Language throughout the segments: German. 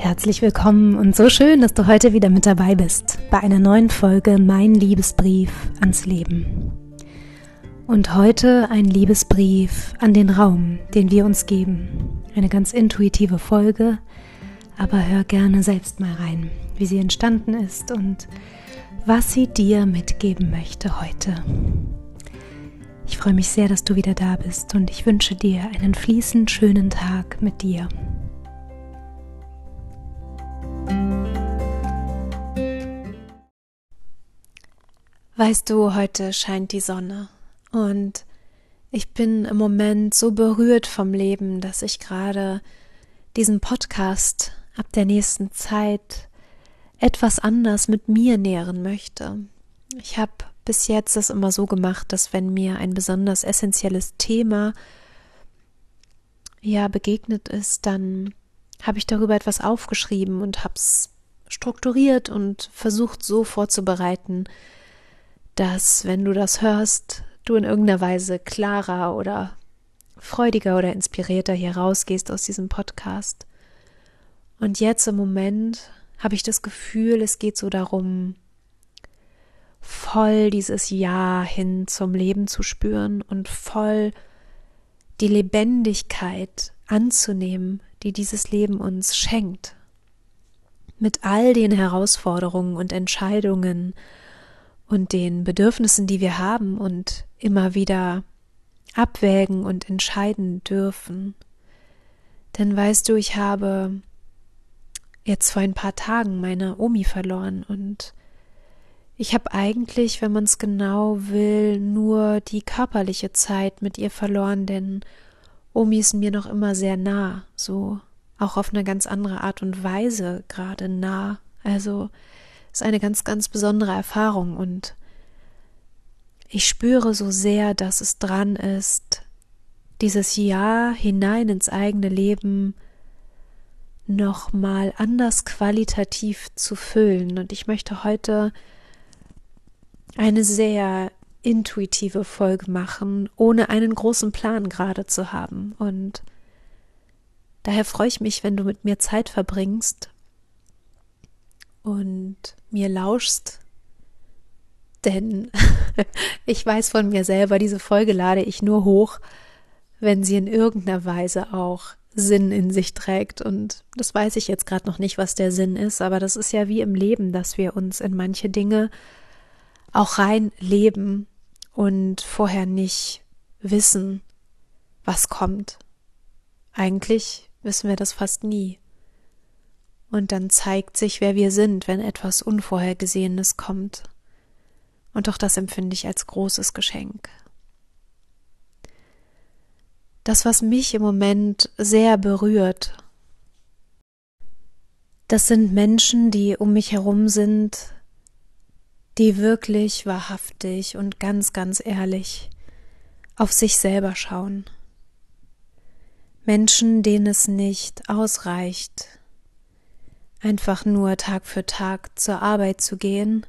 Herzlich willkommen und so schön, dass du heute wieder mit dabei bist bei einer neuen Folge Mein Liebesbrief ans Leben. Und heute ein Liebesbrief an den Raum, den wir uns geben. Eine ganz intuitive Folge, aber hör gerne selbst mal rein, wie sie entstanden ist und was sie dir mitgeben möchte heute. Ich freue mich sehr, dass du wieder da bist und ich wünsche dir einen fließend schönen Tag mit dir. Weißt du, heute scheint die Sonne und ich bin im Moment so berührt vom Leben, dass ich gerade diesen Podcast ab der nächsten Zeit etwas anders mit mir nähren möchte. Ich habe bis jetzt das immer so gemacht, dass wenn mir ein besonders essentielles Thema ja begegnet ist, dann habe ich darüber etwas aufgeschrieben und habe es strukturiert und versucht so vorzubereiten, dass, wenn du das hörst, du in irgendeiner Weise klarer oder freudiger oder inspirierter hier rausgehst aus diesem Podcast. Und jetzt im Moment habe ich das Gefühl, es geht so darum, voll dieses Ja hin zum Leben zu spüren und voll die Lebendigkeit anzunehmen, die dieses Leben uns schenkt. Mit all den Herausforderungen und Entscheidungen und den Bedürfnissen, die wir haben und immer wieder abwägen und entscheiden dürfen. Denn weißt du, ich habe jetzt vor ein paar Tagen meine Omi verloren und ich habe eigentlich, wenn man es genau will, nur die körperliche Zeit mit ihr verloren, denn Omi ist mir noch immer sehr nah, so auch auf eine ganz andere Art und Weise gerade nah. Also ist eine ganz, ganz besondere Erfahrung und ich spüre so sehr, dass es dran ist, dieses Jahr hinein ins eigene Leben nochmal anders qualitativ zu füllen. Und ich möchte heute eine sehr intuitive Folge machen, ohne einen großen Plan gerade zu haben. Und daher freue ich mich, wenn du mit mir Zeit verbringst und mir lauschst, denn ich weiß von mir selber, diese Folge lade ich nur hoch, wenn sie in irgendeiner Weise auch Sinn in sich trägt. Und das weiß ich jetzt gerade noch nicht, was der Sinn ist, aber das ist ja wie im Leben, dass wir uns in manche Dinge auch rein leben und vorher nicht wissen, was kommt. Eigentlich wissen wir das fast nie. Und dann zeigt sich, wer wir sind, wenn etwas Unvorhergesehenes kommt. Und auch das empfinde ich als großes Geschenk. Das, was mich im Moment sehr berührt, das sind Menschen, die um mich herum sind, die wirklich wahrhaftig und ganz, ganz ehrlich auf sich selber schauen. Menschen, denen es nicht ausreicht, einfach nur Tag für Tag zur Arbeit zu gehen,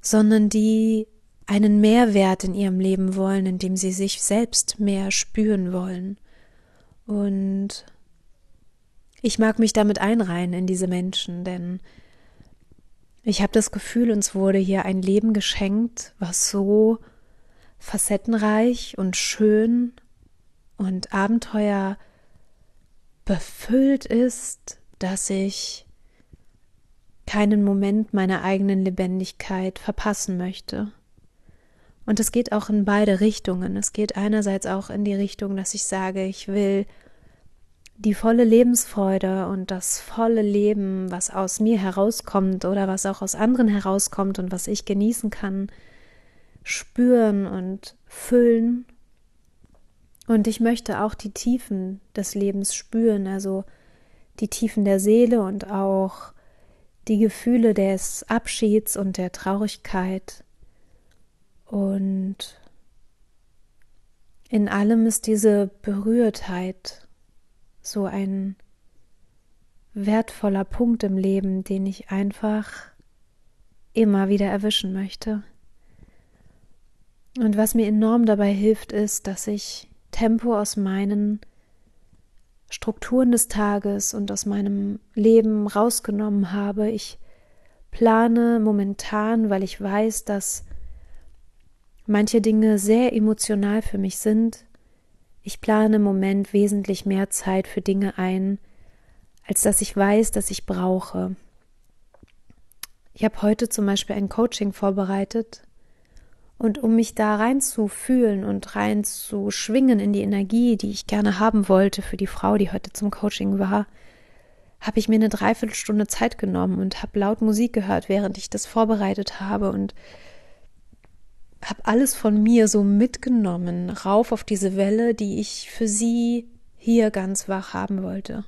sondern die einen Mehrwert in ihrem Leben wollen, indem sie sich selbst mehr spüren wollen. Und ich mag mich damit einreihen in diese Menschen, denn ich habe das Gefühl, uns wurde hier ein Leben geschenkt, was so facettenreich und schön und Abenteuer befüllt ist, dass ich keinen Moment meiner eigenen Lebendigkeit verpassen möchte. Und es geht auch in beide Richtungen. Es geht einerseits auch in die Richtung, dass ich sage, ich will die volle Lebensfreude und das volle Leben, was aus mir herauskommt oder was auch aus anderen herauskommt und was ich genießen kann, spüren und füllen. Und ich möchte auch die Tiefen des Lebens spüren, also die Tiefen der Seele und auch die Gefühle des Abschieds und der Traurigkeit. Und in allem ist diese Berührtheit so ein wertvoller Punkt im Leben, den ich einfach immer wieder erwischen möchte. Und was mir enorm dabei hilft, ist, dass ich Tempo aus meinen Strukturen des Tages und aus meinem Leben rausgenommen habe. Ich plane momentan, weil ich weiß, dass manche Dinge sehr emotional für mich sind. Ich plane im Moment wesentlich mehr Zeit für Dinge ein, als dass ich weiß, dass ich brauche. Ich habe heute zum Beispiel ein Coaching vorbereitet und um mich da reinzufühlen und reinzuschwingen in die Energie, die ich gerne haben wollte für die Frau, die heute zum Coaching war, habe ich mir eine Dreiviertelstunde Zeit genommen und habe laut Musik gehört, während ich das vorbereitet habe und habe alles von mir so mitgenommen, rauf auf diese Welle, die ich für sie hier ganz wach haben wollte.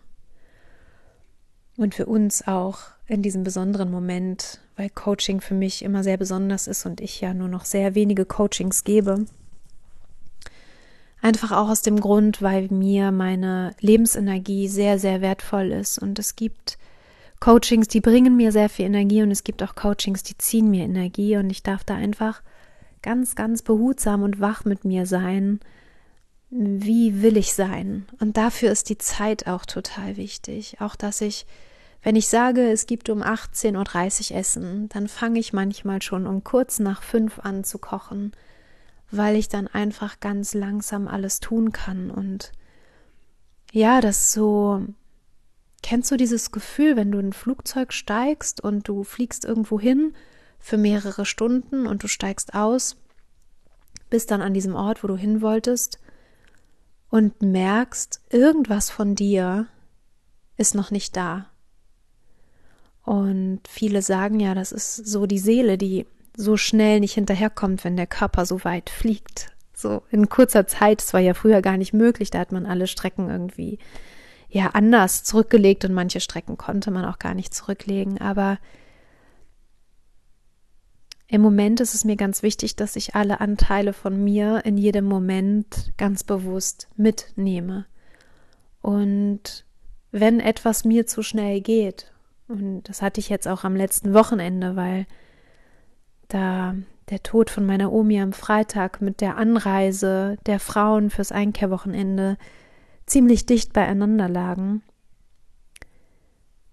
Und für uns auch in diesem besonderen Moment, weil Coaching für mich immer sehr besonders ist und ich ja nur noch sehr wenige Coachings gebe. Einfach auch aus dem Grund, weil mir meine Lebensenergie sehr, sehr wertvoll ist und es gibt Coachings, die bringen mir sehr viel Energie und es gibt auch Coachings, die ziehen mir Energie und ich darf da einfach ganz, ganz behutsam und wach mit mir sein. Wie will ich sein? Und dafür ist die Zeit auch total wichtig. Auch, dass ich wenn ich sage, es gibt um 18.30 Uhr Essen, dann fange ich manchmal schon um kurz nach fünf an zu kochen, weil ich dann einfach ganz langsam alles tun kann. Und ja, das so. Kennst du dieses Gefühl, wenn du in ein Flugzeug steigst und du fliegst irgendwo hin für mehrere Stunden und du steigst aus, bist dann an diesem Ort, wo du hin wolltest und merkst, irgendwas von dir ist noch nicht da. Und viele sagen ja, das ist so die Seele, die so schnell nicht hinterherkommt, wenn der Körper so weit fliegt. So in kurzer Zeit, das war ja früher gar nicht möglich, da hat man alle Strecken irgendwie ja anders zurückgelegt und manche Strecken konnte man auch gar nicht zurücklegen. Aber im Moment ist es mir ganz wichtig, dass ich alle Anteile von mir in jedem Moment ganz bewusst mitnehme. Und wenn etwas mir zu schnell geht und das hatte ich jetzt auch am letzten Wochenende, weil da der Tod von meiner Omi am Freitag mit der Anreise der Frauen fürs Einkehrwochenende ziemlich dicht beieinander lagen,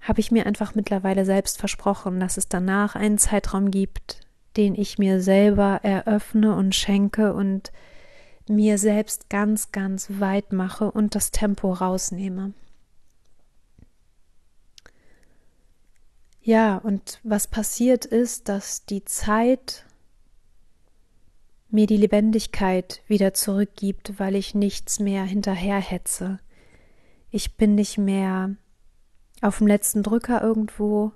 habe ich mir einfach mittlerweile selbst versprochen, dass es danach einen Zeitraum gibt, den ich mir selber eröffne und schenke und mir selbst ganz, ganz weit mache und das Tempo rausnehme. Ja, und was passiert ist, dass die Zeit mir die Lebendigkeit wieder zurückgibt, weil ich nichts mehr hinterherhetze. Ich bin nicht mehr auf dem letzten Drücker irgendwo.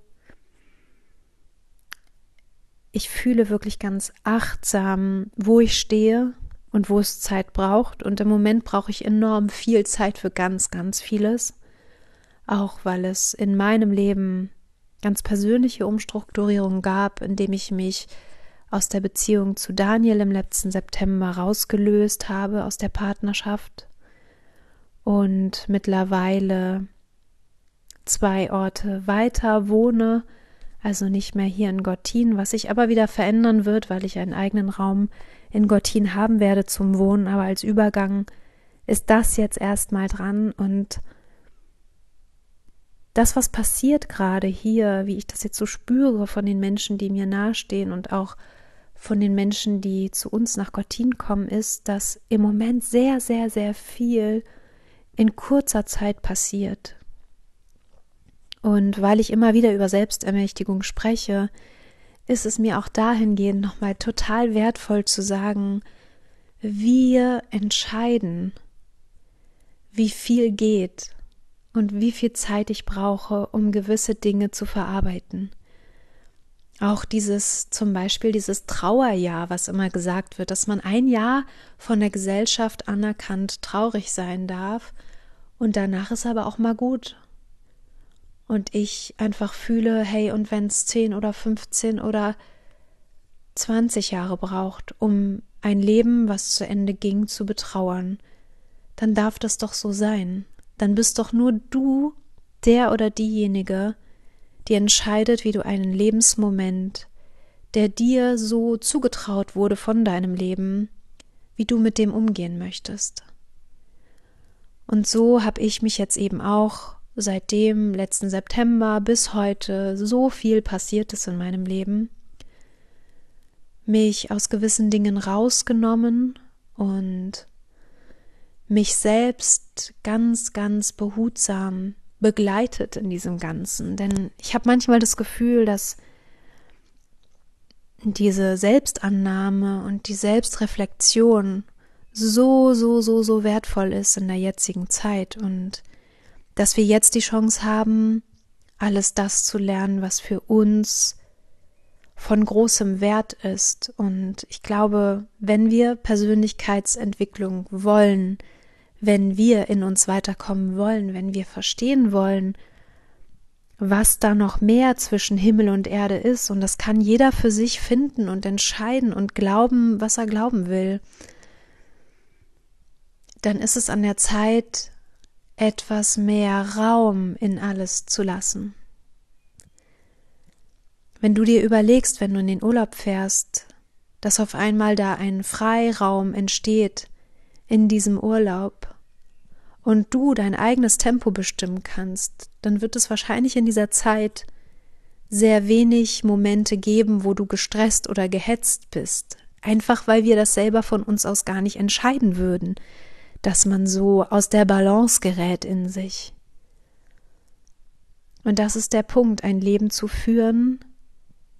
Ich fühle wirklich ganz achtsam, wo ich stehe und wo es Zeit braucht. Und im Moment brauche ich enorm viel Zeit für ganz, ganz vieles. Auch weil es in meinem Leben ganz persönliche Umstrukturierung gab, indem ich mich aus der Beziehung zu Daniel im letzten September rausgelöst habe aus der Partnerschaft und mittlerweile zwei Orte weiter wohne, also nicht mehr hier in Gottin, was sich aber wieder verändern wird, weil ich einen eigenen Raum in Gottin haben werde zum Wohnen, aber als Übergang ist das jetzt erstmal dran und das, was passiert gerade hier, wie ich das jetzt so spüre von den Menschen, die mir nahestehen und auch von den Menschen, die zu uns nach Gottin kommen, ist, dass im Moment sehr, sehr, sehr viel in kurzer Zeit passiert. Und weil ich immer wieder über Selbstermächtigung spreche, ist es mir auch dahingehend nochmal total wertvoll zu sagen, wir entscheiden, wie viel geht und wie viel Zeit ich brauche, um gewisse Dinge zu verarbeiten. Auch dieses, zum Beispiel dieses Trauerjahr, was immer gesagt wird, dass man ein Jahr von der Gesellschaft anerkannt traurig sein darf und danach ist aber auch mal gut. Und ich einfach fühle, hey, und wenn es 10 oder 15 oder 20 Jahre braucht, um ein Leben, was zu Ende ging, zu betrauern, dann darf das doch so sein dann bist doch nur du der oder diejenige, die entscheidet, wie du einen Lebensmoment, der dir so zugetraut wurde von deinem Leben, wie du mit dem umgehen möchtest. Und so habe ich mich jetzt eben auch seit dem letzten September bis heute so viel passiert ist in meinem Leben, mich aus gewissen Dingen rausgenommen und mich selbst ganz, ganz behutsam begleitet in diesem Ganzen. Denn ich habe manchmal das Gefühl, dass diese Selbstannahme und die Selbstreflexion so, so, so, so wertvoll ist in der jetzigen Zeit und dass wir jetzt die Chance haben, alles das zu lernen, was für uns von großem Wert ist. Und ich glaube, wenn wir Persönlichkeitsentwicklung wollen, wenn wir in uns weiterkommen wollen, wenn wir verstehen wollen, was da noch mehr zwischen Himmel und Erde ist, und das kann jeder für sich finden und entscheiden und glauben, was er glauben will, dann ist es an der Zeit, etwas mehr Raum in alles zu lassen. Wenn du dir überlegst, wenn du in den Urlaub fährst, dass auf einmal da ein Freiraum entsteht in diesem Urlaub und du dein eigenes Tempo bestimmen kannst, dann wird es wahrscheinlich in dieser Zeit sehr wenig Momente geben, wo du gestresst oder gehetzt bist, einfach weil wir das selber von uns aus gar nicht entscheiden würden, dass man so aus der Balance gerät in sich. Und das ist der Punkt, ein Leben zu führen.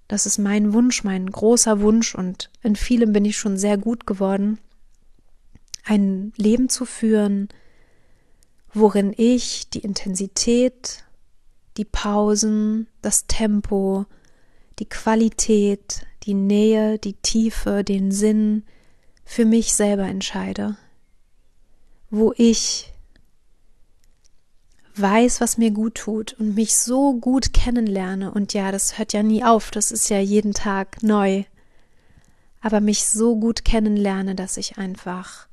Das ist mein Wunsch, mein großer Wunsch und in vielem bin ich schon sehr gut geworden. Ein Leben zu führen, worin ich die Intensität, die Pausen, das Tempo, die Qualität, die Nähe, die Tiefe, den Sinn für mich selber entscheide, wo ich weiß, was mir gut tut und mich so gut kennenlerne. Und ja, das hört ja nie auf, das ist ja jeden Tag neu. Aber mich so gut kennenlerne, dass ich einfach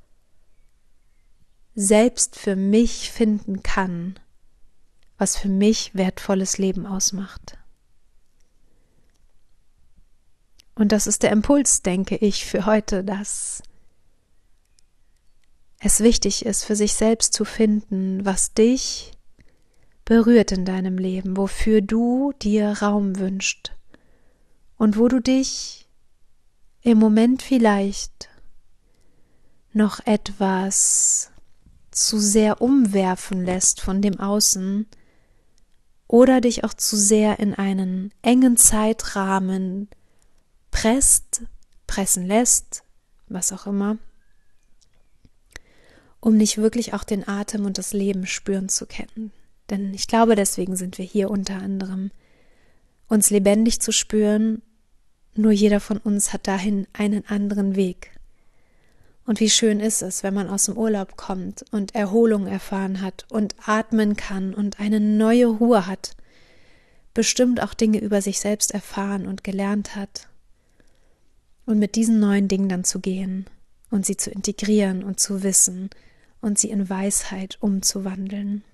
selbst für mich finden kann, was für mich wertvolles Leben ausmacht. Und das ist der Impuls, denke ich, für heute, dass es wichtig ist, für sich selbst zu finden, was dich berührt in deinem Leben, wofür du dir Raum wünscht und wo du dich im Moment vielleicht noch etwas zu sehr umwerfen lässt von dem Außen oder dich auch zu sehr in einen engen Zeitrahmen presst, pressen lässt, was auch immer, um nicht wirklich auch den Atem und das Leben spüren zu können. Denn ich glaube, deswegen sind wir hier unter anderem, uns lebendig zu spüren, nur jeder von uns hat dahin einen anderen Weg. Und wie schön ist es, wenn man aus dem Urlaub kommt und Erholung erfahren hat und atmen kann und eine neue Ruhe hat, bestimmt auch Dinge über sich selbst erfahren und gelernt hat. Und mit diesen neuen Dingen dann zu gehen und sie zu integrieren und zu wissen und sie in Weisheit umzuwandeln.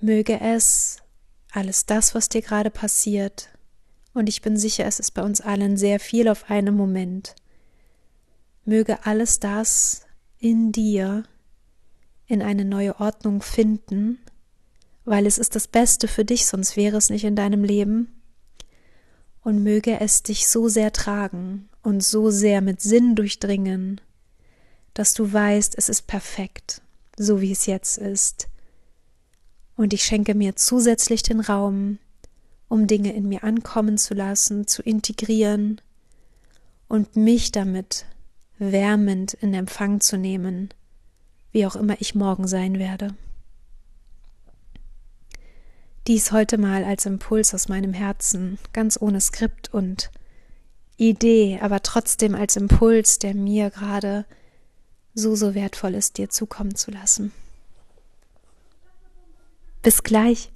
Möge es alles das, was dir gerade passiert, und ich bin sicher, es ist bei uns allen sehr viel auf einem Moment. Möge alles das in dir in eine neue Ordnung finden, weil es ist das Beste für dich, sonst wäre es nicht in deinem Leben. Und möge es dich so sehr tragen und so sehr mit Sinn durchdringen, dass du weißt, es ist perfekt, so wie es jetzt ist. Und ich schenke mir zusätzlich den Raum, um Dinge in mir ankommen zu lassen, zu integrieren und mich damit wärmend in Empfang zu nehmen, wie auch immer ich morgen sein werde. Dies heute mal als Impuls aus meinem Herzen, ganz ohne Skript und Idee, aber trotzdem als Impuls, der mir gerade so, so wertvoll ist, dir zukommen zu lassen. Bis gleich.